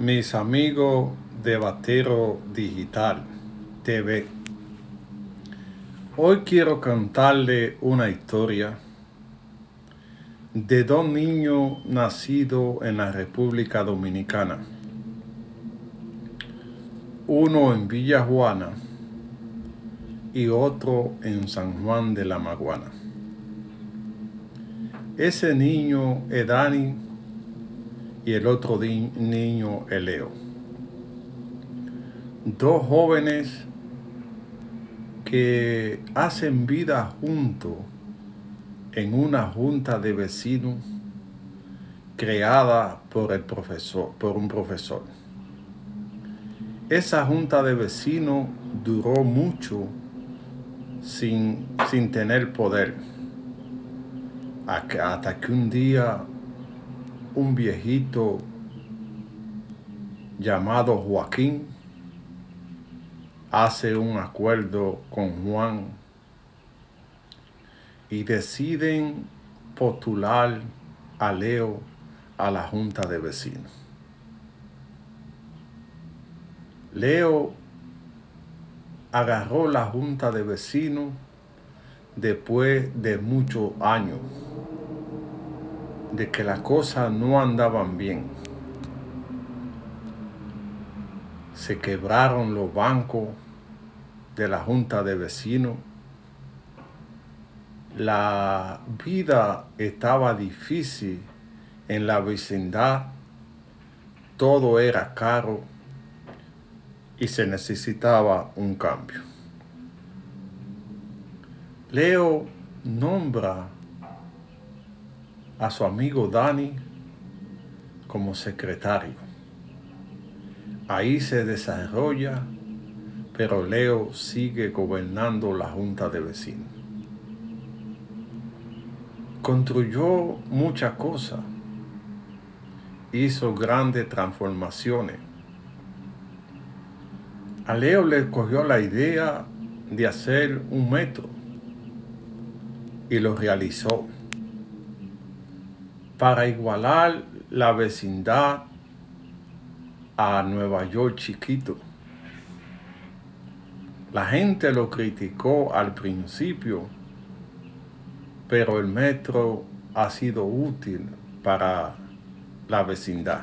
mis amigos de Batero Digital TV. Hoy quiero contarle una historia de dos niños nacidos en la República Dominicana. Uno en Villa Juana y otro en San Juan de la Maguana. Ese niño es Dani y el otro niño Eleo. Dos jóvenes que hacen vida juntos en una junta de vecinos creada por el profesor, por un profesor. Esa junta de vecinos duró mucho sin, sin tener poder, hasta que un día un viejito llamado Joaquín hace un acuerdo con Juan y deciden postular a Leo a la junta de vecinos. Leo agarró la junta de vecinos después de muchos años de que las cosas no andaban bien. Se quebraron los bancos de la junta de vecinos. La vida estaba difícil en la vecindad. Todo era caro y se necesitaba un cambio. Leo nombra a su amigo Dani como secretario. Ahí se desarrolla, pero Leo sigue gobernando la junta de vecinos. Construyó muchas cosas, hizo grandes transformaciones. A Leo le cogió la idea de hacer un metro y lo realizó para igualar la vecindad a Nueva York chiquito. La gente lo criticó al principio, pero el metro ha sido útil para la vecindad.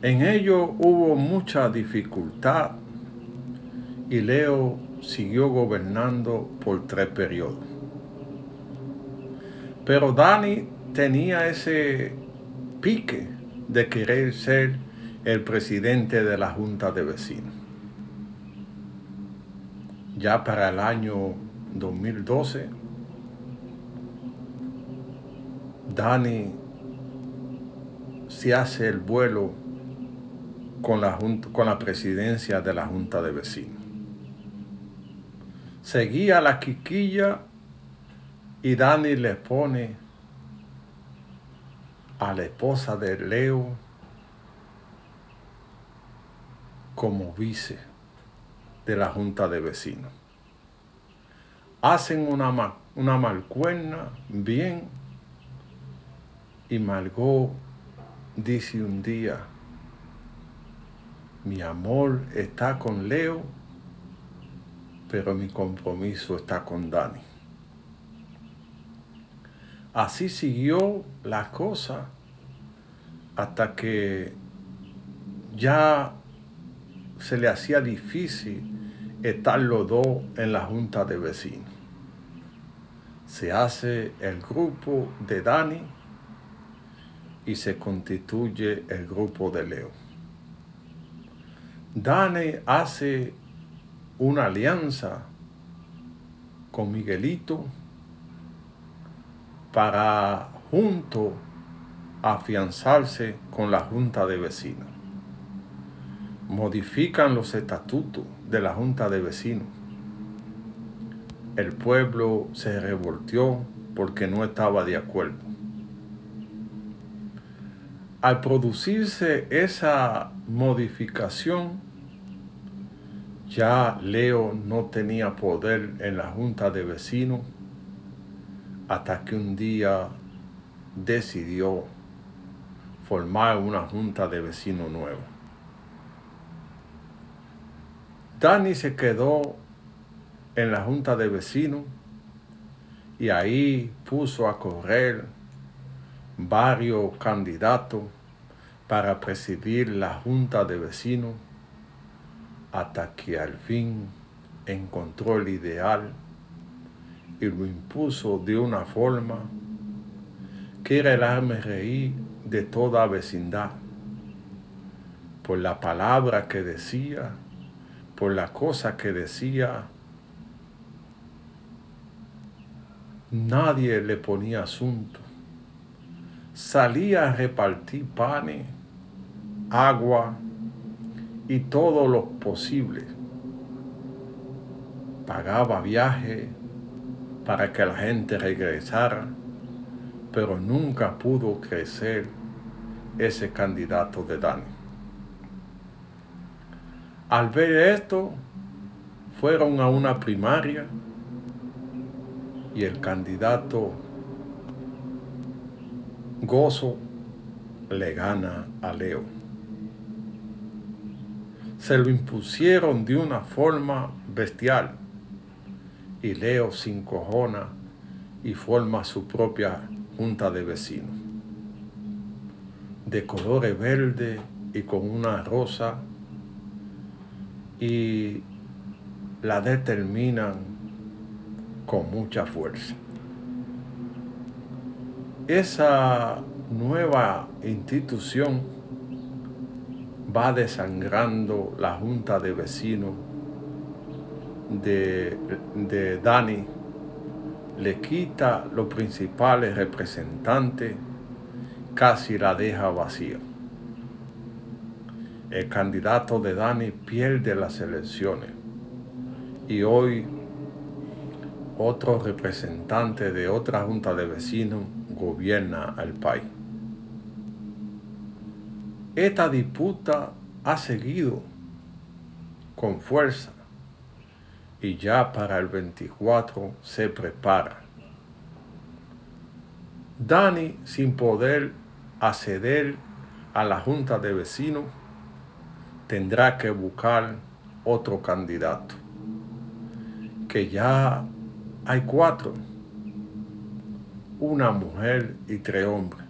En ello hubo mucha dificultad y Leo siguió gobernando por tres periodos. Pero Dani tenía ese pique de querer ser el presidente de la Junta de Vecinos. Ya para el año 2012, Dani se hace el vuelo con la, con la presidencia de la Junta de Vecinos. Seguía la quiquilla y Dani le pone a la esposa de Leo como vice de la junta de vecinos. Hacen una, una malcuerna bien y Margot dice un día, mi amor está con Leo, pero mi compromiso está con Dani. Así siguió la cosa hasta que ya se le hacía difícil estar los dos en la junta de vecinos. Se hace el grupo de Dani y se constituye el grupo de Leo. Dani hace una alianza con Miguelito para junto afianzarse con la Junta de Vecinos. Modifican los estatutos de la Junta de Vecinos. El pueblo se revoltió porque no estaba de acuerdo. Al producirse esa modificación, ya Leo no tenía poder en la Junta de Vecinos hasta que un día decidió formar una junta de vecinos nueva. Dani se quedó en la junta de vecinos y ahí puso a correr varios candidatos para presidir la junta de vecinos hasta que al fin encontró el ideal y lo impuso de una forma que era el arme reír de toda vecindad, por la palabra que decía, por la cosa que decía. Nadie le ponía asunto. Salía a repartir panes, agua y todo lo posible. Pagaba viaje para que la gente regresara, pero nunca pudo crecer ese candidato de Dani. Al ver esto, fueron a una primaria y el candidato Gozo le gana a Leo. Se lo impusieron de una forma bestial y Leo se encojona y forma su propia junta de vecinos. De colores verde y con una rosa y la determinan con mucha fuerza. Esa nueva institución va desangrando la junta de vecinos de, de Dani, le quita los principales representantes, casi la deja vacía. El candidato de Dani pierde las elecciones y hoy otro representante de otra junta de vecinos gobierna el país. Esta disputa ha seguido con fuerza y ya para el 24 se prepara. Dani, sin poder acceder a la junta de vecinos, tendrá que buscar otro candidato, que ya hay cuatro, una mujer y tres hombres.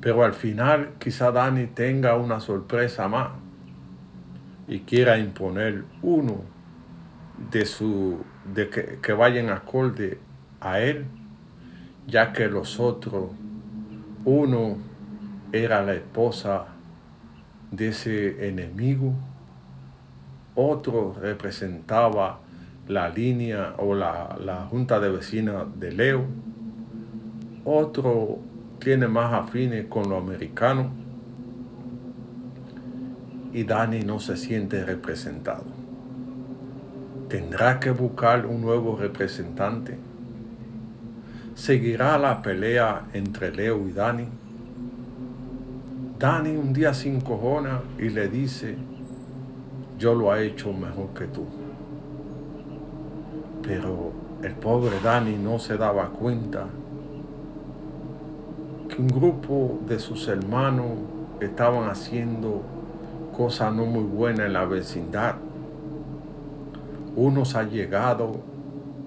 Pero al final quizá Dani tenga una sorpresa más y quiera imponer uno de su de que, que vayan acorde a él, ya que los otros, uno era la esposa de ese enemigo, otro representaba la línea o la, la junta de vecinas de Leo, otro tiene más afines con lo americano y Dani no se siente representado tendrá que buscar un nuevo representante. Seguirá la pelea entre Leo y Dani. Dani un día se encojona y le dice, yo lo he hecho mejor que tú. Pero el pobre Dani no se daba cuenta que un grupo de sus hermanos estaban haciendo cosas no muy buenas en la vecindad unos allegados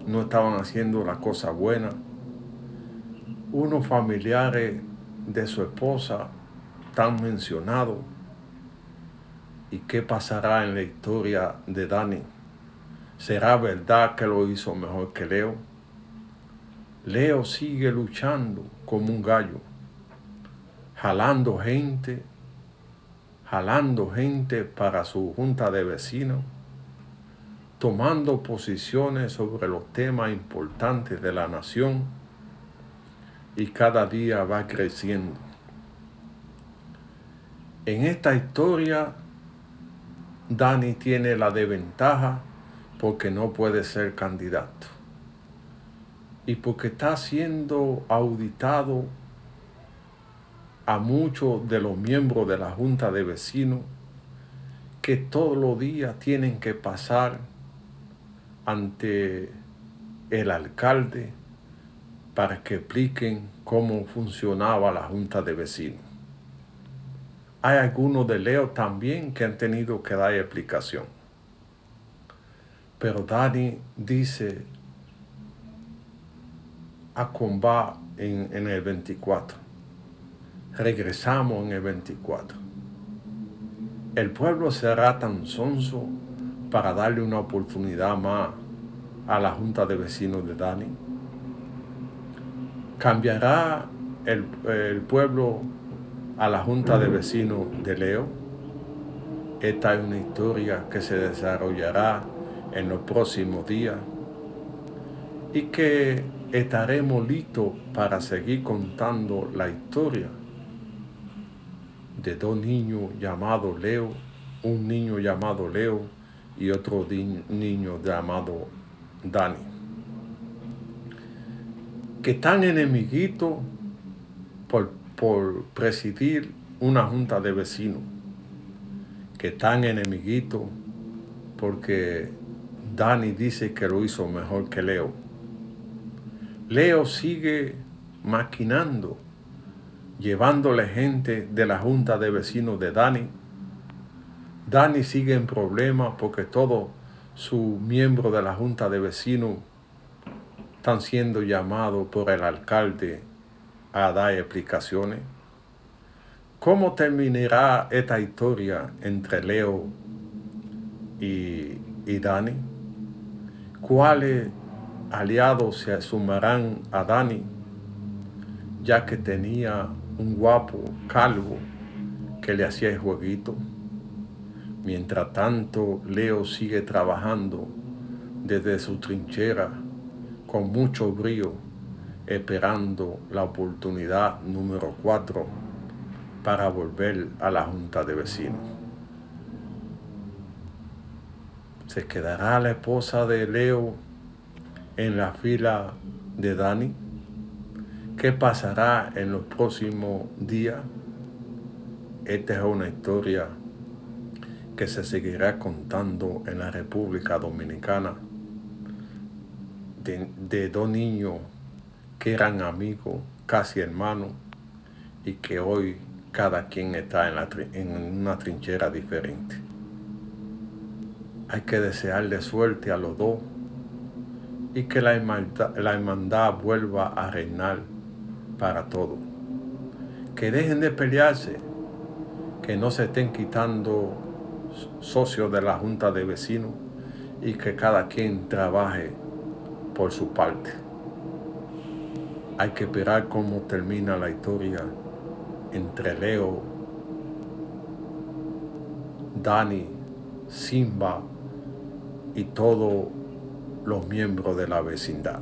no estaban haciendo la cosa buena, unos familiares de su esposa tan mencionados. ¿Y qué pasará en la historia de Dani? ¿Será verdad que lo hizo mejor que Leo? Leo sigue luchando como un gallo, jalando gente, jalando gente para su junta de vecinos tomando posiciones sobre los temas importantes de la nación y cada día va creciendo. En esta historia, Dani tiene la desventaja porque no puede ser candidato y porque está siendo auditado a muchos de los miembros de la Junta de Vecinos que todos los días tienen que pasar ante el alcalde para que expliquen cómo funcionaba la junta de vecinos. Hay algunos de Leo también que han tenido que dar explicación. Pero Dani dice a combat en, en el 24. Regresamos en el 24. El pueblo será tan sonso para darle una oportunidad más a la junta de vecinos de Dani. ¿Cambiará el, el pueblo a la junta de vecinos de Leo? Esta es una historia que se desarrollará en los próximos días y que estaremos listos para seguir contando la historia de dos niños llamados Leo, un niño llamado Leo y otro niño llamado Dani, que están enemiguitos por, por presidir una junta de vecinos, que están enemiguitos porque Dani dice que lo hizo mejor que Leo. Leo sigue maquinando, llevándole gente de la junta de vecinos de Dani. Dani sigue en problemas porque todos sus miembros de la junta de vecinos están siendo llamados por el alcalde a dar explicaciones. ¿Cómo terminará esta historia entre Leo y, y Dani? ¿Cuáles aliados se sumarán a Dani, ya que tenía un guapo calvo que le hacía el jueguito? Mientras tanto, Leo sigue trabajando desde su trinchera con mucho brío, esperando la oportunidad número cuatro para volver a la junta de vecinos. ¿Se quedará la esposa de Leo en la fila de Dani? ¿Qué pasará en los próximos días? Esta es una historia que se seguirá contando en la República Dominicana de, de dos niños que eran amigos, casi hermanos, y que hoy cada quien está en, la, en una trinchera diferente. Hay que desearle suerte a los dos y que la hermandad, la hermandad vuelva a reinar para todos. Que dejen de pelearse, que no se estén quitando socios de la Junta de Vecinos y que cada quien trabaje por su parte. Hay que esperar cómo termina la historia entre Leo, Dani, Simba y todos los miembros de la vecindad.